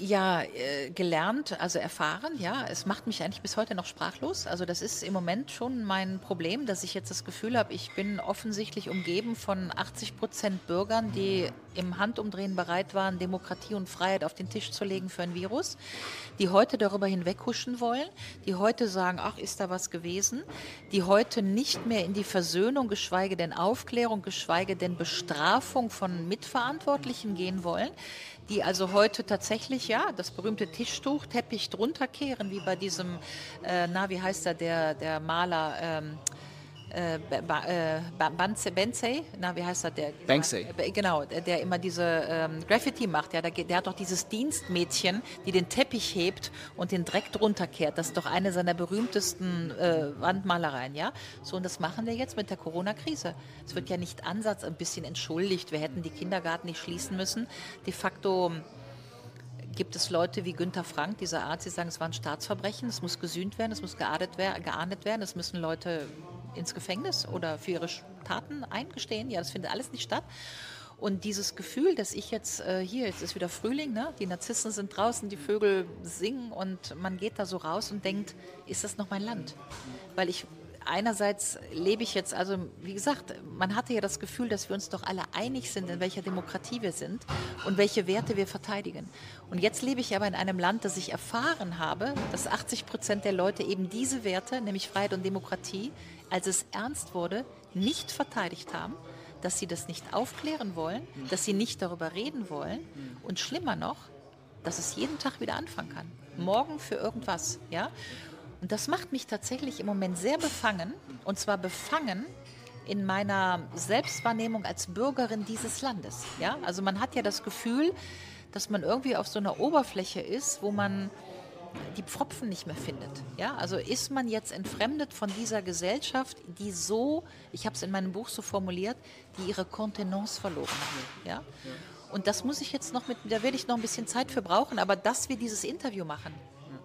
Speaker 2: Ja, äh, gelernt, also erfahren, ja. Es macht mich eigentlich bis heute noch sprachlos. Also das ist im Moment schon mein Problem, dass ich jetzt das Gefühl habe, ich bin offensichtlich umgeben von 80 Prozent Bürgern, die im Handumdrehen bereit waren, Demokratie und Freiheit auf den Tisch zu legen für ein Virus, die heute darüber hinweghuschen wollen, die heute sagen, ach, ist da was gewesen, die heute nicht mehr in die Versöhnung, geschweige denn Aufklärung, geschweige denn Bestrafung von Mitverantwortlichen gehen wollen, die also heute tatsächlich, ja, das berühmte Tischtuch, Teppich drunter kehren, wie bei diesem, äh, na, wie heißt er, der, der Maler, ähm, äh, äh, Bensey, na, wie heißt er, der?
Speaker 1: Banksy.
Speaker 2: Äh, Genau, der, immer diese ähm, Graffiti macht, ja, der, der hat doch dieses Dienstmädchen, die den Teppich hebt und den Dreck drunter kehrt. Das ist doch eine seiner berühmtesten äh, Wandmalereien, ja. So, und das machen wir jetzt mit der Corona-Krise. Es wird ja nicht Ansatz ein bisschen entschuldigt, wir hätten die Kindergarten nicht schließen müssen. De facto gibt es Leute wie Günther Frank, dieser Arzt, die sagen, es war ein Staatsverbrechen, es muss gesühnt werden, es muss geahndet, wer geahndet werden, es müssen Leute ins Gefängnis oder für ihre Taten eingestehen. Ja, das findet alles nicht statt. Und dieses Gefühl, dass ich jetzt äh, hier, jetzt ist wieder Frühling, ne? die Narzissen sind draußen, die Vögel singen und man geht da so raus und denkt, ist das noch mein Land? Weil ich einerseits lebe ich jetzt, also wie gesagt, man hatte ja das Gefühl, dass wir uns doch alle einig sind, in welcher Demokratie wir sind und welche Werte wir verteidigen. Und jetzt lebe ich aber in einem Land, das ich erfahren habe, dass 80 Prozent der Leute eben diese Werte, nämlich Freiheit und Demokratie, als es ernst wurde, nicht verteidigt haben, dass sie das nicht aufklären wollen, dass sie nicht darüber reden wollen und schlimmer noch, dass es jeden Tag wieder anfangen kann. Morgen für irgendwas, ja? Und das macht mich tatsächlich im Moment sehr befangen. Und zwar befangen in meiner Selbstwahrnehmung als Bürgerin dieses Landes. Ja? Also man hat ja das Gefühl, dass man irgendwie auf so einer Oberfläche ist, wo man die Pfropfen nicht mehr findet. Ja? Also ist man jetzt entfremdet von dieser Gesellschaft, die so, ich habe es in meinem Buch so formuliert, die ihre Kontenance verloren hat. Ja? Und das muss ich jetzt noch mit, da werde ich noch ein bisschen Zeit für brauchen, aber dass wir dieses Interview machen,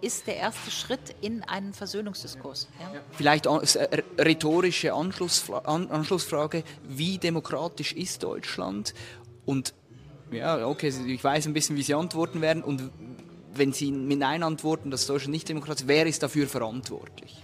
Speaker 2: ist der erste Schritt in einen Versöhnungsdiskurs. Ja?
Speaker 1: Vielleicht äh, rhetorische Anschlussfra An Anschlussfrage, wie demokratisch ist Deutschland? Und ja, okay, ich weiß ein bisschen, wie Sie antworten werden. Und wenn Sie mit Nein antworten, dass Deutschland nicht demokratisch ist, wer ist dafür verantwortlich?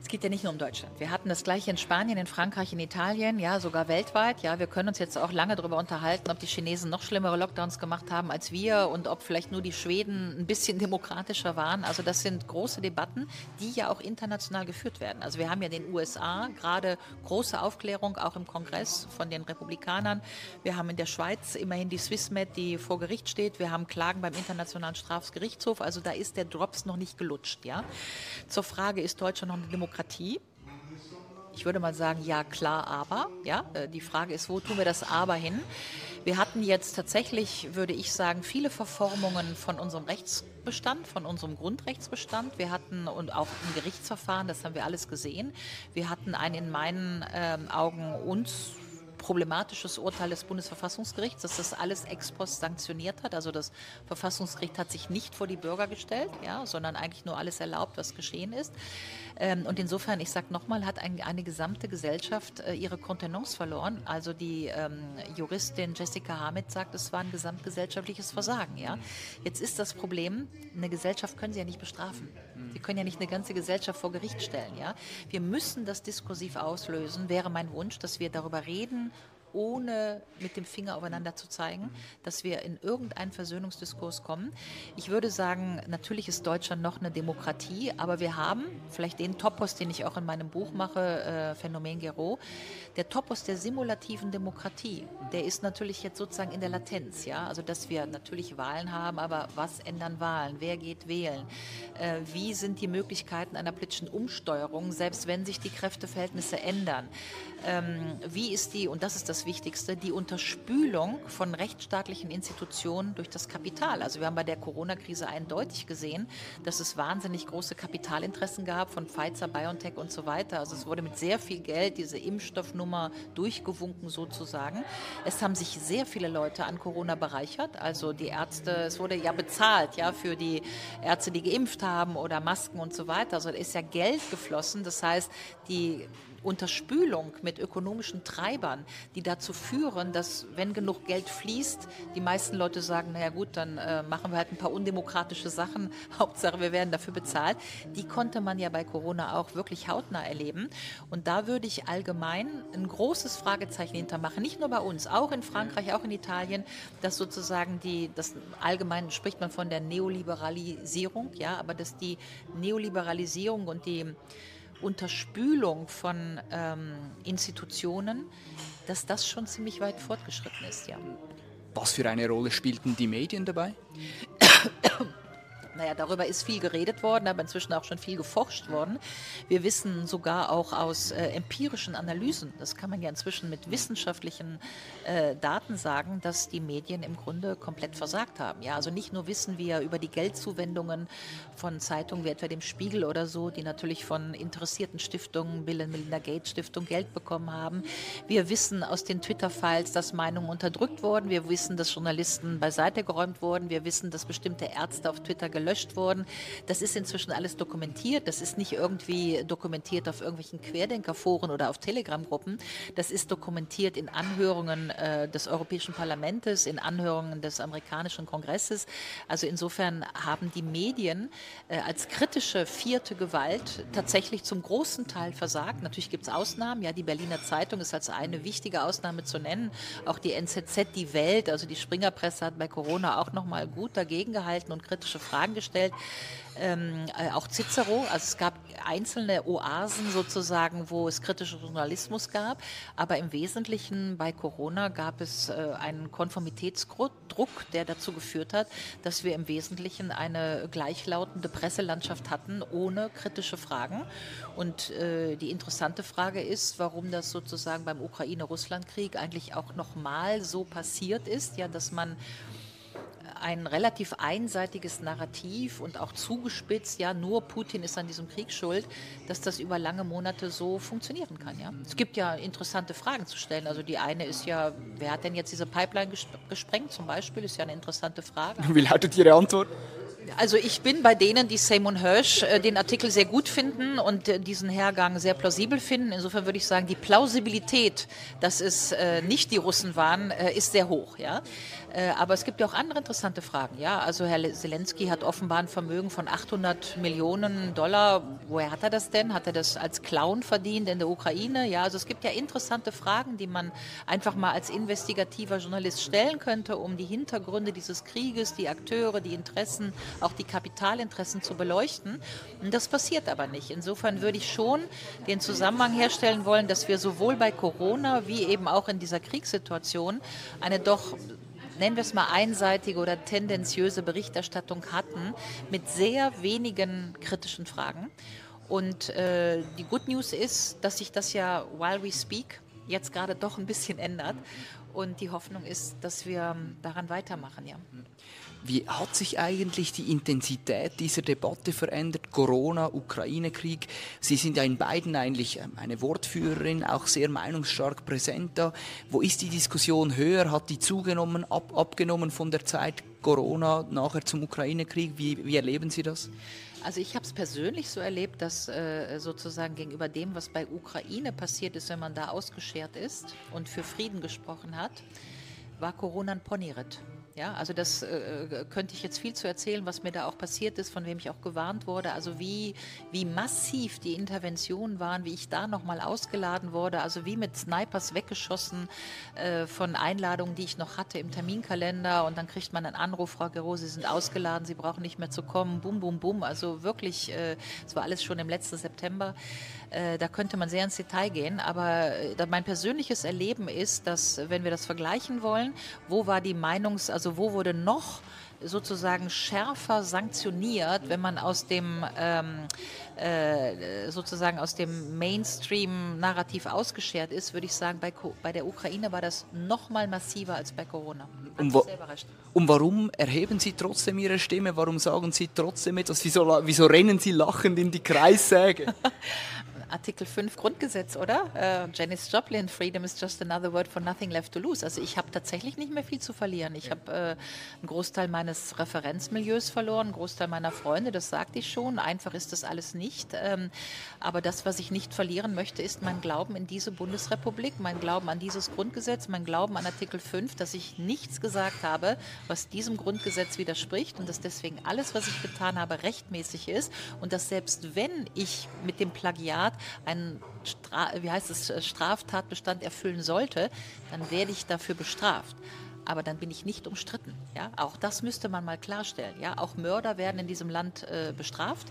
Speaker 2: Es geht ja nicht nur um Deutschland. Wir hatten das gleiche in Spanien, in Frankreich, in Italien, ja, sogar weltweit. Ja, wir können uns jetzt auch lange darüber unterhalten, ob die Chinesen noch schlimmere Lockdowns gemacht haben als wir und ob vielleicht nur die Schweden ein bisschen demokratischer waren. Also das sind große Debatten, die ja auch international geführt werden. Also wir haben ja in den USA gerade große Aufklärung auch im Kongress von den Republikanern. Wir haben in der Schweiz immerhin die Swissmed, die vor Gericht steht. Wir haben Klagen beim Internationalen Strafgerichtshof. Also da ist der Drops noch nicht gelutscht, ja. Zur Frage, ist Deutschland noch eine Demokratie? Ich würde mal sagen, ja klar, aber. Ja, äh, die Frage ist, wo tun wir das aber hin? Wir hatten jetzt tatsächlich, würde ich sagen, viele Verformungen von unserem Rechtsbestand, von unserem Grundrechtsbestand. Wir hatten und auch im Gerichtsverfahren, das haben wir alles gesehen. Wir hatten ein in meinen ähm, Augen uns problematisches Urteil des Bundesverfassungsgerichts, dass das alles ex post sanktioniert hat. Also das Verfassungsgericht hat sich nicht vor die Bürger gestellt, ja, sondern eigentlich nur alles erlaubt, was geschehen ist. Ähm, und insofern, ich sage nochmal, hat ein, eine gesamte Gesellschaft äh, ihre Kontenance verloren. Also die ähm, Juristin Jessica Hamid sagt, es war ein gesamtgesellschaftliches Versagen. Ja. Jetzt ist das Problem, eine Gesellschaft können Sie ja nicht bestrafen. Sie können ja nicht eine ganze Gesellschaft vor Gericht stellen. Ja. Wir müssen das diskursiv auslösen, wäre mein Wunsch, dass wir darüber reden, ohne mit dem Finger aufeinander zu zeigen, dass wir in irgendeinen Versöhnungsdiskurs kommen. Ich würde sagen, natürlich ist Deutschland noch eine Demokratie, aber wir haben vielleicht den Topos, den ich auch in meinem Buch mache, äh, Phänomen Gero, der Topos der simulativen Demokratie, der ist natürlich jetzt sozusagen in der Latenz, ja, also dass wir natürlich Wahlen haben, aber was ändern Wahlen? Wer geht wählen? Äh, wie sind die Möglichkeiten einer politischen Umsteuerung, selbst wenn sich die Kräfteverhältnisse ändern? Ähm, wie ist die, und das ist das Wichtigste, die Unterspülung von rechtsstaatlichen Institutionen durch das Kapital. Also wir haben bei der Corona-Krise eindeutig gesehen, dass es wahnsinnig große Kapitalinteressen gab von Pfizer, BioNTech und so weiter. Also es wurde mit sehr viel Geld diese Impfstoffnummer durchgewunken sozusagen. Es haben sich sehr viele Leute an Corona bereichert. Also die Ärzte, es wurde ja bezahlt, ja, für die Ärzte, die geimpft haben oder Masken und so weiter. Also da ist ja Geld geflossen. Das heißt, die Unterspülung mit ökonomischen Treibern, die dazu führen, dass wenn genug Geld fließt, die meisten Leute sagen, naja gut, dann äh, machen wir halt ein paar undemokratische Sachen, Hauptsache wir werden dafür bezahlt. Die konnte man ja bei Corona auch wirklich hautnah erleben. Und da würde ich allgemein ein großes Fragezeichen hintermachen, nicht nur bei uns, auch in Frankreich, auch in Italien, dass sozusagen die, das allgemein spricht man von der Neoliberalisierung, ja, aber dass die Neoliberalisierung und die Unterspülung von ähm, Institutionen, dass das schon ziemlich weit fortgeschritten ist, ja.
Speaker 1: Was für eine Rolle spielten die Medien dabei?
Speaker 2: Naja, darüber ist viel geredet worden, aber inzwischen auch schon viel geforscht worden. Wir wissen sogar auch aus äh, empirischen Analysen, das kann man ja inzwischen mit wissenschaftlichen äh, Daten sagen, dass die Medien im Grunde komplett versagt haben. Ja, also nicht nur wissen wir über die Geldzuwendungen von Zeitungen wie etwa dem Spiegel oder so, die natürlich von interessierten Stiftungen, Bill und Melinda Gates Stiftung Geld bekommen haben. Wir wissen aus den Twitter-Files, dass Meinungen unterdrückt wurden. Wir wissen, dass Journalisten beiseite geräumt wurden. Wir wissen, dass bestimmte Ärzte auf Twitter gelöscht gelöscht worden. Das ist inzwischen alles dokumentiert. Das ist nicht irgendwie dokumentiert auf irgendwelchen Querdenkerforen oder auf Telegram-Gruppen. Das ist dokumentiert in Anhörungen äh, des Europäischen Parlaments, in Anhörungen des amerikanischen Kongresses. Also insofern haben die Medien äh, als kritische vierte Gewalt tatsächlich zum großen Teil versagt. Natürlich gibt es Ausnahmen. Ja, die Berliner Zeitung ist als eine wichtige Ausnahme zu nennen. Auch die NZZ, die Welt, also die Springerpresse hat bei Corona auch noch mal gut dagegen gehalten und kritische Fragen gestellt. Ähm, äh, auch Cicero, also es gab einzelne Oasen sozusagen, wo es kritischen Journalismus gab, aber im Wesentlichen bei Corona gab es äh, einen Konformitätsdruck, der dazu geführt hat, dass wir im Wesentlichen eine gleichlautende Presselandschaft hatten, ohne kritische Fragen. Und äh, die interessante Frage ist, warum das sozusagen beim Ukraine-Russland-Krieg eigentlich auch nochmal so passiert ist, ja, dass man ein relativ einseitiges Narrativ und auch zugespitzt, ja, nur Putin ist an diesem Krieg schuld, dass das über lange Monate so funktionieren kann. Ja. Es gibt ja interessante Fragen zu stellen. Also die eine ist ja, wer hat denn jetzt diese Pipeline gesprengt zum Beispiel, ist ja eine interessante Frage.
Speaker 1: Wie lautet Ihre Antwort?
Speaker 2: Also ich bin bei denen, die Simon Hirsch äh, den Artikel sehr gut finden und äh, diesen Hergang sehr plausibel finden. Insofern würde ich sagen, die Plausibilität, dass es äh, nicht die Russen waren, äh, ist sehr hoch. Ja? Äh, aber es gibt ja auch andere interessante Fragen. Ja? Also Herr Zelensky hat offenbar ein Vermögen von 800 Millionen Dollar. Woher hat er das denn? Hat er das als Clown verdient in der Ukraine? Ja, also es gibt ja interessante Fragen, die man einfach mal als investigativer Journalist stellen könnte, um die Hintergründe dieses Krieges, die Akteure, die Interessen, auch die Kapitalinteressen zu beleuchten. Und das passiert aber nicht. Insofern würde ich schon den Zusammenhang herstellen wollen, dass wir sowohl bei Corona wie eben auch in dieser Kriegssituation eine doch nennen wir es mal einseitige oder tendenziöse Berichterstattung hatten mit sehr wenigen kritischen Fragen. Und äh, die Good News ist, dass sich das ja while we speak jetzt gerade doch ein bisschen ändert Und die Hoffnung ist, dass wir daran weitermachen, ja.
Speaker 1: Wie hat sich eigentlich die Intensität dieser Debatte verändert? Corona, Ukraine-Krieg. Sie sind ja in beiden eigentlich ähm, eine Wortführerin, auch sehr meinungsstark präsent da. Wo ist die Diskussion höher? Hat die zugenommen, ab, abgenommen von der Zeit Corona nachher zum Ukraine-Krieg? Wie, wie erleben Sie das?
Speaker 2: Also ich habe es persönlich so erlebt, dass äh, sozusagen gegenüber dem, was bei Ukraine passiert ist, wenn man da ausgeschert ist und für Frieden gesprochen hat, war Corona ein Ponyritt. Ja, also das äh, äh, könnte ich jetzt viel zu erzählen, was mir da auch passiert ist, von wem ich auch gewarnt wurde. Also wie, wie massiv die Interventionen waren, wie ich da nochmal ausgeladen wurde, also wie mit Snipers weggeschossen äh, von Einladungen, die ich noch hatte im Terminkalender. Und dann kriegt man einen Anruf, Frau Gero, Sie sind ausgeladen, Sie brauchen nicht mehr zu kommen. Bum, bum, bum. Also wirklich, äh, es äh, war alles schon im letzten September. Äh, da könnte man sehr ins Detail gehen. Aber äh, mein persönliches Erleben ist, dass, wenn wir das vergleichen wollen, wo war die Meinungs-, also wo wurde noch sozusagen schärfer sanktioniert, wenn man aus dem ähm, äh, sozusagen aus dem Mainstream-Narrativ ausgeschert ist, würde ich sagen, bei, bei der Ukraine war das noch mal massiver als bei Corona.
Speaker 1: Und, wa und, warum erheben Sie trotzdem Ihre Stimme? Warum sagen Sie trotzdem etwas? Wieso, wieso rennen Sie lachend in die Kreissäge?
Speaker 2: Artikel 5 Grundgesetz, oder? Äh, Janis Joplin, Freedom is just another word for nothing left to lose. Also ich habe tatsächlich nicht mehr viel zu verlieren. Ich habe äh, einen Großteil meines Referenzmilieus verloren, einen Großteil meiner Freunde, das sagte ich schon. Einfach ist das alles nicht. Ähm, aber das, was ich nicht verlieren möchte, ist mein Glauben in diese Bundesrepublik, mein Glauben an dieses Grundgesetz, mein Glauben an Artikel 5, dass ich nichts gesagt habe, was diesem Grundgesetz widerspricht und dass deswegen alles, was ich getan habe, rechtmäßig ist und dass selbst wenn ich mit dem Plagiat einen Stra wie heißt es, äh, Straftatbestand erfüllen sollte, dann werde ich dafür bestraft aber dann bin ich nicht umstritten. Ja? Auch das müsste man mal klarstellen. Ja? Auch Mörder werden in diesem Land äh, bestraft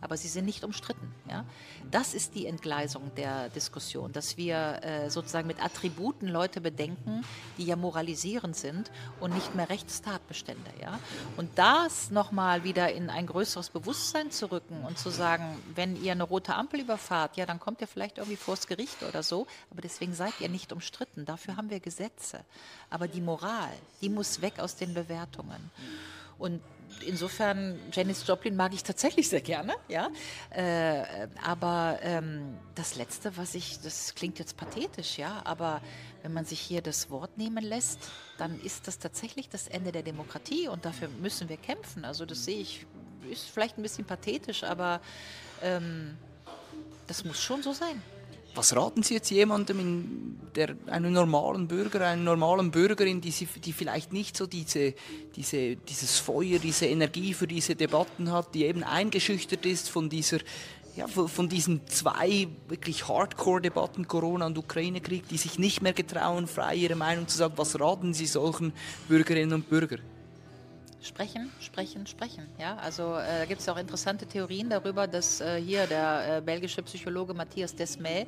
Speaker 2: aber sie sind nicht umstritten. Ja? Das ist die Entgleisung der Diskussion, dass wir äh, sozusagen mit Attributen Leute bedenken, die ja moralisierend sind und nicht mehr Rechtstatbestände. Ja? Und das nochmal wieder in ein größeres Bewusstsein zu rücken und zu sagen, wenn ihr eine rote Ampel überfahrt, ja, dann kommt ihr vielleicht irgendwie vors Gericht oder so, aber deswegen seid ihr nicht umstritten. Dafür haben wir Gesetze. Aber die Moral, die muss weg aus den Bewertungen. Und insofern, Janis Joplin mag ich tatsächlich sehr gerne, ja. Äh, aber ähm, das Letzte, was ich, das klingt jetzt pathetisch, ja, aber wenn man sich hier das Wort nehmen lässt, dann ist das tatsächlich das Ende der Demokratie und dafür müssen wir kämpfen. Also das sehe ich, ist vielleicht ein bisschen pathetisch, aber ähm, das muss schon so sein.
Speaker 1: Was raten Sie jetzt jemandem, der, einem normalen Bürger, einer normalen Bürgerin, die, sie, die vielleicht nicht so diese, diese, dieses Feuer, diese Energie für diese Debatten hat, die eben eingeschüchtert ist von dieser ja, von diesen zwei wirklich Hardcore-Debatten, Corona und Ukraine-Krieg, die sich nicht mehr getrauen, frei ihre Meinung zu sagen. Was raten Sie solchen Bürgerinnen und Bürgern?
Speaker 2: Sprechen, sprechen, sprechen. Ja, also äh, da gibt es auch interessante Theorien darüber, dass äh, hier der äh, belgische Psychologe Matthias Desmay,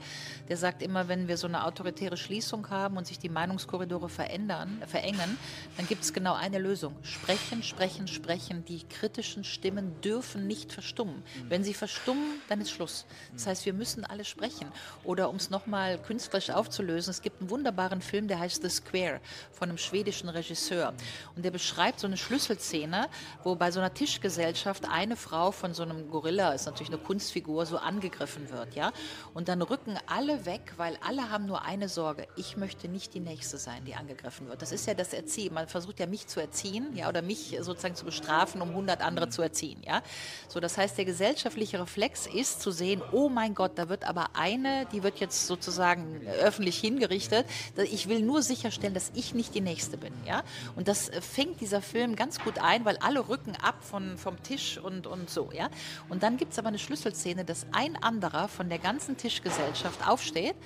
Speaker 2: der sagt immer, wenn wir so eine autoritäre Schließung haben und sich die Meinungskorridore verändern, verengen, dann gibt es genau eine Lösung. Sprechen, sprechen, sprechen. Die kritischen Stimmen dürfen nicht verstummen. Wenn sie verstummen, dann ist Schluss. Das heißt, wir müssen alle sprechen. Oder um es nochmal künstlerisch aufzulösen, es gibt einen wunderbaren Film, der heißt The Square von einem schwedischen Regisseur. Und der beschreibt so eine Schlüssel Szene, wo bei so einer Tischgesellschaft eine Frau von so einem Gorilla, ist natürlich eine Kunstfigur, so angegriffen wird, ja. Und dann rücken alle weg, weil alle haben nur eine Sorge. Ich möchte nicht die Nächste sein, die angegriffen wird. Das ist ja das Erziehen. Man versucht ja mich zu erziehen, ja, oder mich sozusagen zu bestrafen, um 100 andere zu erziehen, ja. So, das heißt, der gesellschaftliche Reflex ist zu sehen, oh mein Gott, da wird aber eine, die wird jetzt sozusagen öffentlich hingerichtet. Ich will nur sicherstellen, dass ich nicht die Nächste bin, ja. Und das fängt dieser Film ganz gut gut ein, weil alle rücken ab von, vom Tisch und, und so. Ja? Und dann gibt es aber eine Schlüsselszene, dass ein anderer von der ganzen Tischgesellschaft aufsteht,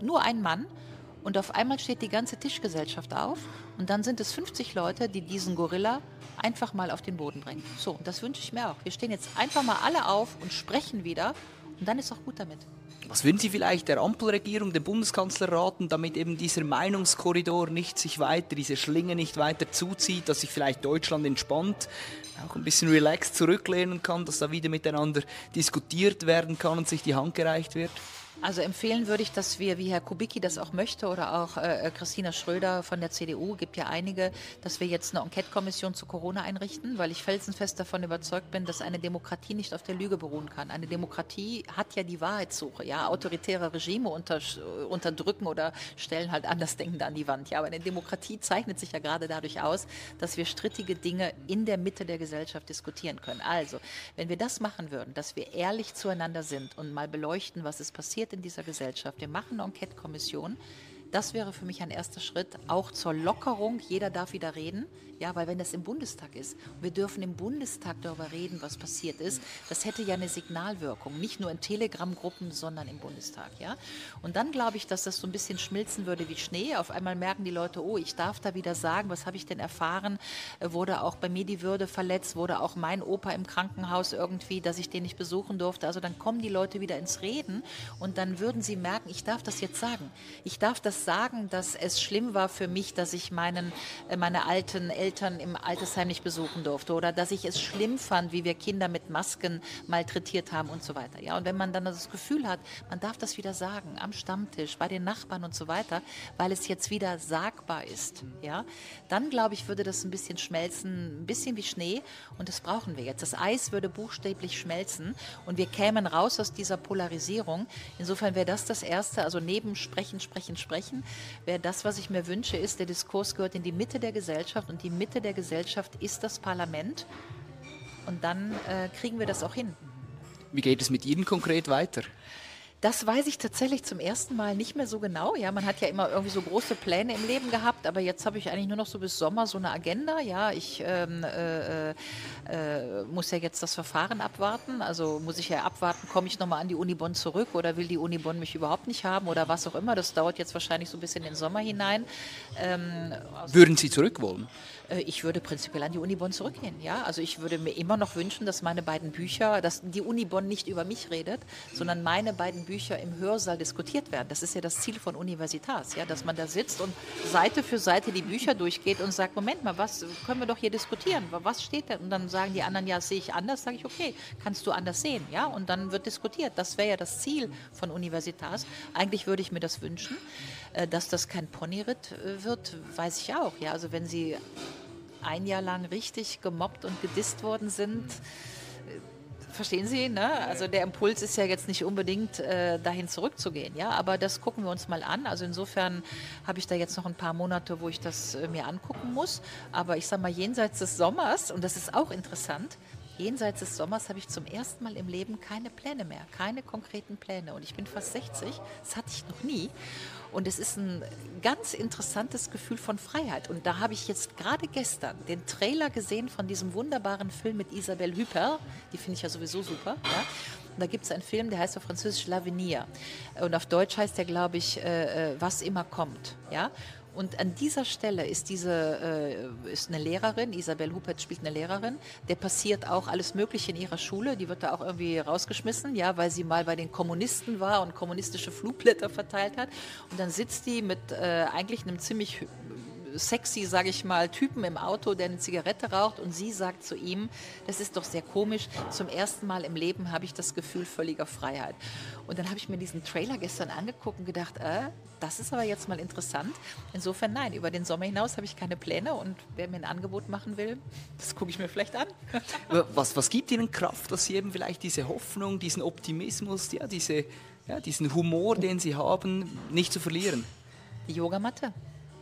Speaker 2: nur ein Mann, und auf einmal steht die ganze Tischgesellschaft auf und dann sind es 50 Leute, die diesen Gorilla einfach mal auf den Boden bringen. So, und das wünsche ich mir auch. Wir stehen jetzt einfach mal alle auf und sprechen wieder und dann ist auch gut damit.
Speaker 1: Was würden Sie vielleicht der Ampelregierung, dem Bundeskanzler raten, damit eben dieser Meinungskorridor nicht sich weiter, diese Schlinge nicht weiter zuzieht, dass sich vielleicht Deutschland entspannt, auch ein bisschen relaxed zurücklehnen kann, dass da wieder miteinander diskutiert werden kann und sich die Hand gereicht wird?
Speaker 2: Also empfehlen würde ich, dass wir, wie Herr Kubicki das auch möchte oder auch äh, äh, Christina Schröder von der CDU, gibt ja einige, dass wir jetzt eine Enquete-Kommission zu Corona einrichten, weil ich felsenfest davon überzeugt bin, dass eine Demokratie nicht auf der Lüge beruhen kann. Eine Demokratie hat ja die Wahrheitssuche. Ja, autoritäre Regime unter, unterdrücken oder stellen halt Andersdenkende an die Wand. Ja, aber eine Demokratie zeichnet sich ja gerade dadurch aus, dass wir strittige Dinge in der Mitte der Gesellschaft diskutieren können. Also, wenn wir das machen würden, dass wir ehrlich zueinander sind und mal beleuchten, was ist passiert, passiert in dieser Gesellschaft. Wir machen eine Enquete-Kommission. Das wäre für mich ein erster Schritt, auch zur Lockerung. Jeder darf wieder reden. Ja, weil wenn das im Bundestag ist, wir dürfen im Bundestag darüber reden, was passiert ist, das hätte ja eine Signalwirkung, nicht nur in Telegram-Gruppen, sondern im Bundestag. Ja? Und dann glaube ich, dass das so ein bisschen schmilzen würde wie Schnee. Auf einmal merken die Leute, oh, ich darf da wieder sagen, was habe ich denn erfahren? Äh, wurde auch bei mir die Würde verletzt? Wurde auch mein Opa im Krankenhaus irgendwie, dass ich den nicht besuchen durfte? Also dann kommen die Leute wieder ins Reden und dann würden sie merken, ich darf das jetzt sagen. Ich darf das sagen, dass es schlimm war für mich, dass ich meinen, äh, meine alten Eltern Eltern im Altersheim nicht besuchen durfte oder dass ich es schlimm fand, wie wir Kinder mit Masken malträtiert haben und so weiter. Ja, und wenn man dann das Gefühl hat, man darf das wieder sagen am Stammtisch, bei den Nachbarn und so weiter, weil es jetzt wieder sagbar ist, ja, dann glaube ich, würde das ein bisschen schmelzen, ein bisschen wie Schnee und das brauchen wir jetzt. Das Eis würde buchstäblich schmelzen und wir kämen raus aus dieser Polarisierung. Insofern wäre das das Erste, also neben Sprechen, Sprechen, Sprechen, wäre das, was ich mir wünsche, ist, der Diskurs gehört in die Mitte der Gesellschaft und die Mitte der Gesellschaft ist das Parlament. Und dann äh, kriegen wir das auch hin.
Speaker 1: Wie geht es mit Ihnen konkret weiter?
Speaker 2: Das weiß ich tatsächlich zum ersten Mal nicht mehr so genau. Ja, man hat ja immer irgendwie so große Pläne im Leben gehabt, aber jetzt habe ich eigentlich nur noch so bis Sommer so eine Agenda. Ja, ich ähm, äh, äh, muss ja jetzt das Verfahren abwarten. Also muss ich ja abwarten, komme ich nochmal an die Uni Bonn zurück oder will die Uni Bonn mich überhaupt nicht haben oder was auch immer. Das dauert jetzt wahrscheinlich so ein bisschen den Sommer hinein.
Speaker 1: Ähm, Würden Sie zurück wollen?
Speaker 2: Äh, ich würde prinzipiell an die Uni Bonn zurückgehen. Ja, also ich würde mir immer noch wünschen, dass meine beiden Bücher, dass die Uni Bonn nicht über mich redet, sondern meine beiden Bücher im Hörsaal diskutiert werden. Das ist ja das Ziel von Universitas, ja, dass man da sitzt und Seite für Seite die Bücher durchgeht und sagt, Moment mal, was können wir doch hier diskutieren? Was steht da? Und dann sagen die anderen, ja, sehe ich anders. Sage ich, okay, kannst du anders sehen, ja? Und dann wird diskutiert. Das wäre ja das Ziel von Universitas. Eigentlich würde ich mir das wünschen. Äh, dass das kein Ponyritt äh, wird, weiß ich auch. Ja, also wenn Sie ein Jahr lang richtig gemobbt und gedisst worden sind, äh, verstehen Sie, ne? Also der Impuls ist ja jetzt nicht unbedingt äh, dahin zurückzugehen, ja, aber das gucken wir uns mal an. Also insofern habe ich da jetzt noch ein paar Monate, wo ich das äh, mir angucken muss. Aber ich sage mal, jenseits des Sommers, und das ist auch interessant, jenseits des Sommers habe ich zum ersten Mal im Leben keine Pläne mehr, keine konkreten Pläne. Und ich bin fast 60, das hatte ich noch nie. Und es ist ein ganz interessantes Gefühl von Freiheit. Und da habe ich jetzt gerade gestern den Trailer gesehen von diesem wunderbaren Film mit Isabelle Huppert. Die finde ich ja sowieso super. Ja? Da gibt es einen Film, der heißt auf Französisch L'Avenir. Und auf Deutsch heißt der, glaube ich, äh, äh, Was immer kommt. Ja? Und an dieser Stelle ist diese äh, ist eine Lehrerin, Isabel Huppert spielt eine Lehrerin, der passiert auch alles Mögliche in ihrer Schule. Die wird da auch irgendwie rausgeschmissen, ja, weil sie mal bei den Kommunisten war und kommunistische Flugblätter verteilt hat. Und dann sitzt die mit äh, eigentlich einem ziemlich sexy, sage ich mal, Typen im Auto, der eine Zigarette raucht und sie sagt zu ihm, das ist doch sehr komisch, zum ersten Mal im Leben habe ich das Gefühl völliger Freiheit. Und dann habe ich mir diesen Trailer gestern angeguckt und gedacht, äh, das ist aber jetzt mal interessant. Insofern nein, über den Sommer hinaus habe ich keine Pläne und wer mir ein Angebot machen will, das gucke ich mir vielleicht an.
Speaker 1: was, was gibt Ihnen Kraft, dass Sie eben vielleicht diese Hoffnung, diesen Optimismus, ja, diese, ja, diesen Humor, den Sie haben, nicht zu verlieren?
Speaker 2: Die Yogamatte.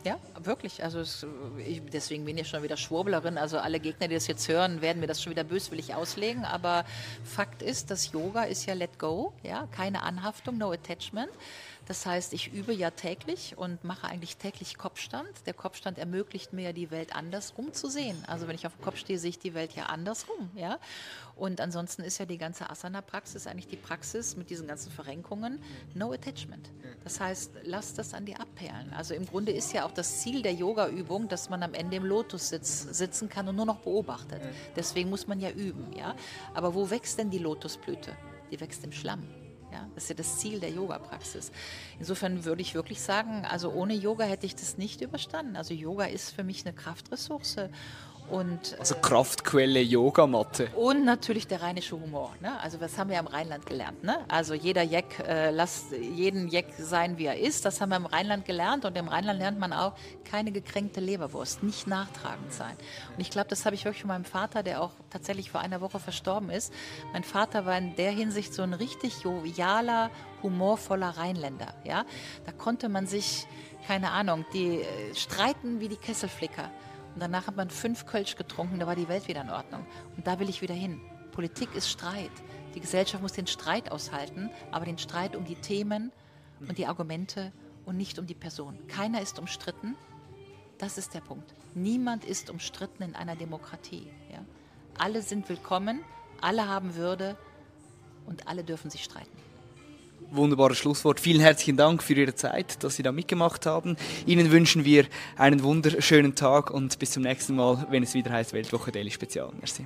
Speaker 2: Ja, wirklich. Also es, ich, deswegen bin ich schon wieder Schwurblerin. Also alle Gegner, die das jetzt hören, werden mir das schon wieder böswillig auslegen. Aber Fakt ist, dass Yoga ist ja Let Go, ja, keine Anhaftung, no attachment. Das heißt, ich übe ja täglich und mache eigentlich täglich Kopfstand. Der Kopfstand ermöglicht mir ja die Welt andersrum zu sehen. Also wenn ich auf dem Kopf stehe, sehe ich die Welt ja andersrum, ja. Und ansonsten ist ja die ganze Asana-Praxis eigentlich die Praxis mit diesen ganzen Verrenkungen, no attachment. Das heißt, lass das an dir abperlen. Also im Grunde ist ja auch das Ziel der Yoga-Übung, dass man am Ende im Lotus sitz, sitzen kann und nur noch beobachtet. Deswegen muss man ja üben, ja. Aber wo wächst denn die Lotusblüte? Die wächst im Schlamm. Ja, das ist ja das Ziel der Yoga-Praxis. Insofern würde ich wirklich sagen, also ohne Yoga hätte ich das nicht überstanden. Also Yoga ist für mich eine Kraftressource Und,
Speaker 1: also Kraftquelle Yogamatte.
Speaker 2: Und natürlich der rheinische Humor. Ne? Also was haben wir im Rheinland gelernt? Ne? Also jeder Jeck, äh, lasst jeden Jeck sein, wie er ist. Das haben wir im Rheinland gelernt. Und im Rheinland lernt man auch, keine gekränkte Leberwurst, nicht nachtragend sein. Und ich glaube, das habe ich wirklich von meinem Vater, der auch tatsächlich vor einer Woche verstorben ist. Mein Vater war in der Hinsicht so ein richtig jovialer, humorvoller Rheinländer. Ja? Da konnte man sich, keine Ahnung, die äh, streiten wie die Kesselflicker. Und danach hat man fünf Kölsch getrunken, da war die Welt wieder in Ordnung. Und da will ich wieder hin. Politik ist Streit. Die Gesellschaft muss den Streit aushalten, aber den Streit um die Themen und die Argumente und nicht um die Person. Keiner ist umstritten. Das ist der Punkt. Niemand ist umstritten in einer Demokratie. Ja? Alle sind willkommen, alle haben Würde und alle dürfen sich streiten.
Speaker 1: Wunderbares Schlusswort. Vielen herzlichen Dank für Ihre Zeit, dass Sie da mitgemacht haben. Ihnen wünschen wir einen wunderschönen Tag und bis zum nächsten Mal, wenn es wieder heißt Weltwoche Daily Spezial. Merci.